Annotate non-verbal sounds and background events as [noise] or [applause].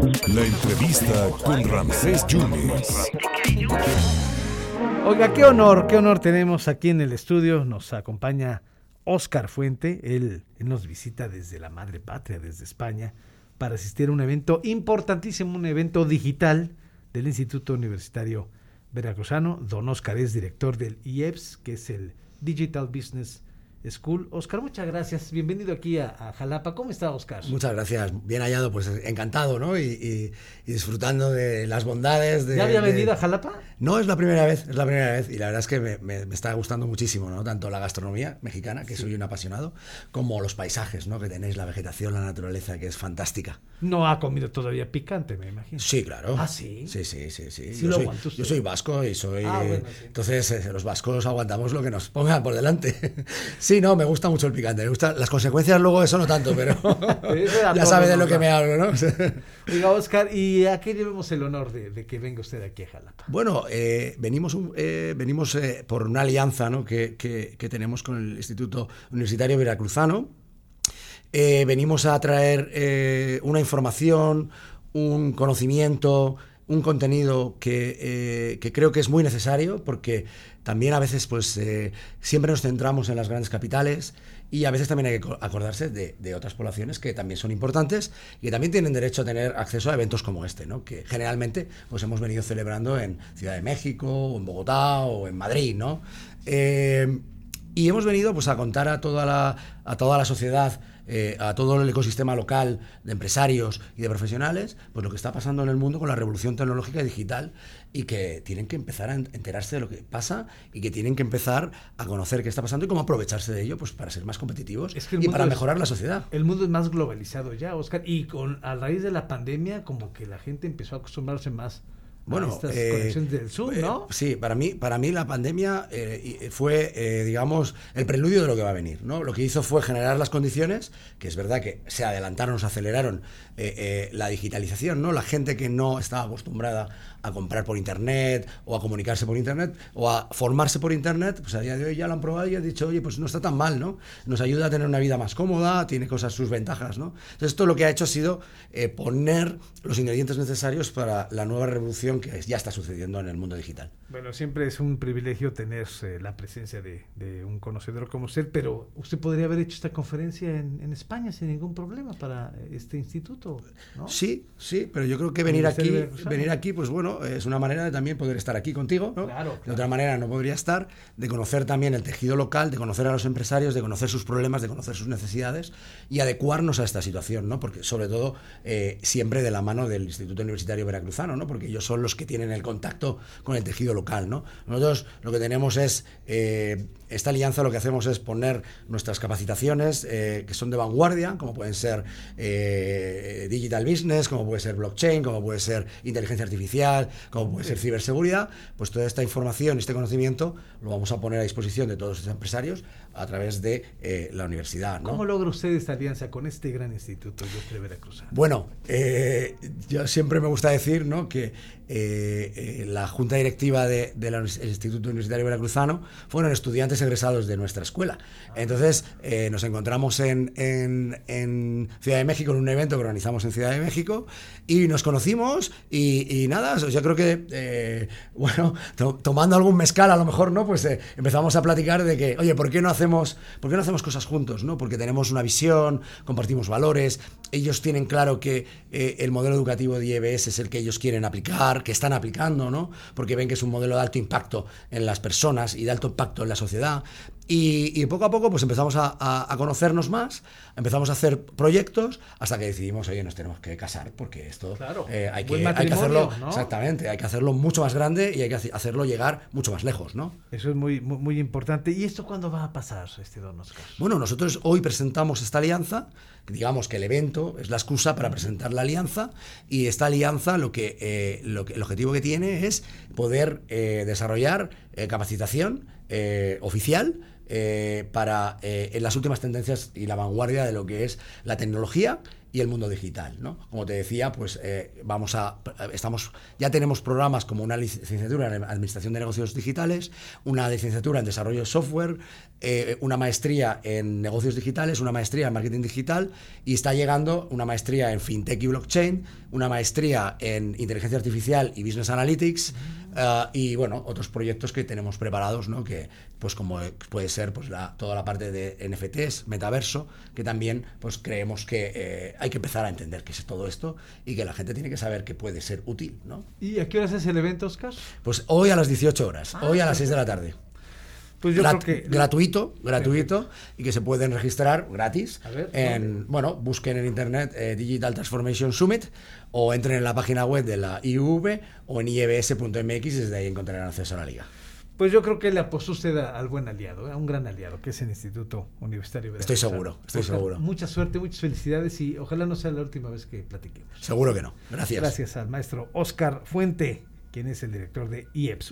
La entrevista con Ramsés Yunes. Oiga, qué honor, qué honor tenemos aquí en el estudio. Nos acompaña Oscar Fuente. Él, nos visita desde la madre patria, desde España, para asistir a un evento importantísimo, un evento digital del Instituto Universitario Veracruzano. Don Oscar es director del IEPS, que es el Digital Business School. Oscar, muchas gracias. Bienvenido aquí a, a, Jalapa. ¿Cómo está, Oscar? Muchas gracias. Bien hallado, pues encantado, ¿no? Y, y, y disfrutando de las bondades de... ¿Ya había de... venido a Jalapa? No, es la primera vez, es la primera vez. Y la verdad es que me, me, me está gustando muchísimo, ¿no? Tanto la gastronomía mexicana, que sí. soy un apasionado, como los paisajes, ¿no? Que tenéis, la vegetación, la naturaleza, que es fantástica. No ha comido todavía picante, me imagino. Sí, claro. ¿Ah, sí? Sí, sí, sí. sí. sí yo, soy, yo soy vasco y soy... Ah, bueno, sí. Entonces, eh, los vascos aguantamos lo que nos pongan por delante. [laughs] sí, no, me gusta mucho el picante. Me gusta, las consecuencias luego eso no tanto, pero [laughs] [laughs] ya sabe de lo que me hablo, ¿no? [laughs] Oiga, Oscar, ¿y a qué debemos el honor de, de que venga usted aquí a Jalapa? Bueno, eh, venimos, eh, venimos eh, por una alianza ¿no? que, que, que, tenemos con el Instituto Universitario Veracruzano. Eh, venimos a traer eh, una información, un conocimiento, un contenido que, eh, que, creo que es muy necesario porque también a veces pues eh, siempre nos centramos en las grandes capitales y a veces también hay que acordarse de, de, otras poblaciones que también son importantes y que también tienen derecho a tener acceso a eventos como este, ¿no? que generalmente pues hemos venido celebrando en Ciudad de México, o en Bogotá o en Madrid. ¿no? Eh, y hemos venido pues, a contar a toda la, a toda la sociedad eh, a todo el ecosistema local de empresarios y de profesionales, pues lo que está pasando en el mundo con la revolución tecnológica y digital y que tienen que empezar a enterarse de lo que pasa y que tienen que empezar a conocer qué está pasando y cómo aprovecharse de ello pues para ser más competitivos es que y para es, mejorar la sociedad. El mundo es más globalizado ya, Oscar, y con a raíz de la pandemia como que la gente empezó a acostumbrarse más bueno, estas eh, conexiones del Zoom, ¿no? Eh, sí, para mí, para mí la pandemia eh, fue, digamos, el preludio de lo que va a venir, ¿no? Lo que hizo fue generar las condiciones, que es verdad que se adelantaron, se aceleraron la digitalización, ¿no? La gente que no estaba acostumbrada a comprar por internet o a comunicarse por internet o a formarse por internet, pues a día de hoy ya lo han probado y han dicho, oye, pues no está tan mal, ¿no? Nos ayuda a tener una vida más cómoda, tiene cosas sus ventajas, ¿no? Entonces esto lo que ha hecho ha sido poner los ingredientes necesarios para la nueva revolución que ya está sucediendo en el mundo digital. Bueno, siempre es un privilegio tener eh, la presencia de, de, un conocedor como usted, pero usted podría haber hecho esta conferencia en, en España sin ningún problema para este instituto, ¿no? Sí, sí, pero yo creo que venir aquí, venir aquí, pues bueno, es una manera de también poder estar aquí contigo, ¿no? Claro, claro. De otra manera no podría estar, de conocer también el tejido local, de conocer a los empresarios, de conocer sus problemas, de conocer sus necesidades y adecuarnos a esta situación, ¿no? Porque sobre todo eh, siempre de la mano del Instituto Universitario Veracruzano, ¿no? Porque ellos son los que tienen el contacto con el tejido local, ¿no? Nosotros lo que tenemos es, eh, esta alianza lo que hacemos es poner nuestras capacitaciones eh, que son de vanguardia, como pueden ser eh, digital business, como puede ser blockchain, como puede ser inteligencia artificial, como puede ser ciberseguridad, pues toda esta información, este conocimiento, lo vamos a poner a disposición de todos los empresarios a través de eh, la universidad. ¿no? ¿Cómo logra usted esta alianza con este gran instituto, de Veracruz? Bueno, eh, yo siempre me gusta decir ¿no? que eh, la junta directiva del de, de Instituto Universitario Veracruzano fueron estudiantes egresados de nuestra escuela. Entonces eh, nos encontramos en, Ciudad de México en un evento que organizamos en Ciudad de México y nos conocimos y, nada, yo creo que, eh, [laughs] bueno, to, tomando algún mezcal a lo mejor, ¿no? Pues empezamos a platicar de que, oye, ¿por qué no hacemos, por qué no hacemos cosas juntos? ¿no? Porque tenemos una visión, compartimos valores, ellos tienen claro que eh, el modelo educativo de IEBS es el que ellos quieren aplicar, que están aplicando, ¿no? Porque ven que es un modelo de alto impacto en las personas y de alto impacto en la sociedad. Y, y poco a poco pues empezamos a, a, a, conocernos más, empezamos a hacer proyectos hasta que decidimos, oye, nos tenemos que casar porque esto claro, eh, hay, que, hay, que, hacerlo, ¿no? exactamente, hay que hacerlo mucho más grande y hay que hacerlo llegar mucho más lejos, ¿no? Eso es muy, muy, muy importante. ¿Y esto cuándo va a pasar, este don Oscar? Bueno, nosotros hoy presentamos esta alianza, digamos que el evento es la excusa para presentar la alianza y esta alianza lo que, eh, lo el objetivo que tiene es poder eh, desarrollar eh, capacitación oficial eh, para eh, en las últimas tendencias y la vanguardia de lo que es la tecnología y el mundo digital. ¿no? Como te decía, pues eh, vamos a, estamos, ya tenemos programas como una licenciatura en Administración de Negocios Digitales, una licenciatura en Desarrollo de Software, eh, una maestría en Negocios Digitales, una maestría en Marketing Digital y está llegando una maestría en FinTech y Blockchain, una maestría en Inteligencia Artificial y Business Analytics eh, y bueno, otros proyectos que tenemos preparados, ¿no? que pues como puede ser pues la, toda la parte de NFTs, metaverso, que también pues creemos que hay que empezar a entender qué es todo esto y que la gente tiene que saber que puede ser útil. ¿no? ¿Y a qué horas es el evento, Oscar? Pues hoy a las 18 horas, ah, hoy a las 6 de la tarde. Pues yo creo que... Gratuito, gratuito, y que se pueden registrar gratis. en, bueno, busquen en internet eh, Digital Transformation Summit o entren en la página web de la IUV o en iebs.mx y desde ahí encontrarán acceso a la liga. Pues yo creo que le apostó usted al buen aliado, a un gran aliado, que es el Instituto Universitario Estoy seguro, estoy seguro. Mucha suerte, muchas felicidades y ojalá no sea la última vez que platiquemos. Seguro que no. Gracias. Gracias al maestro Oscar Fuente, quien es el director de IEPS.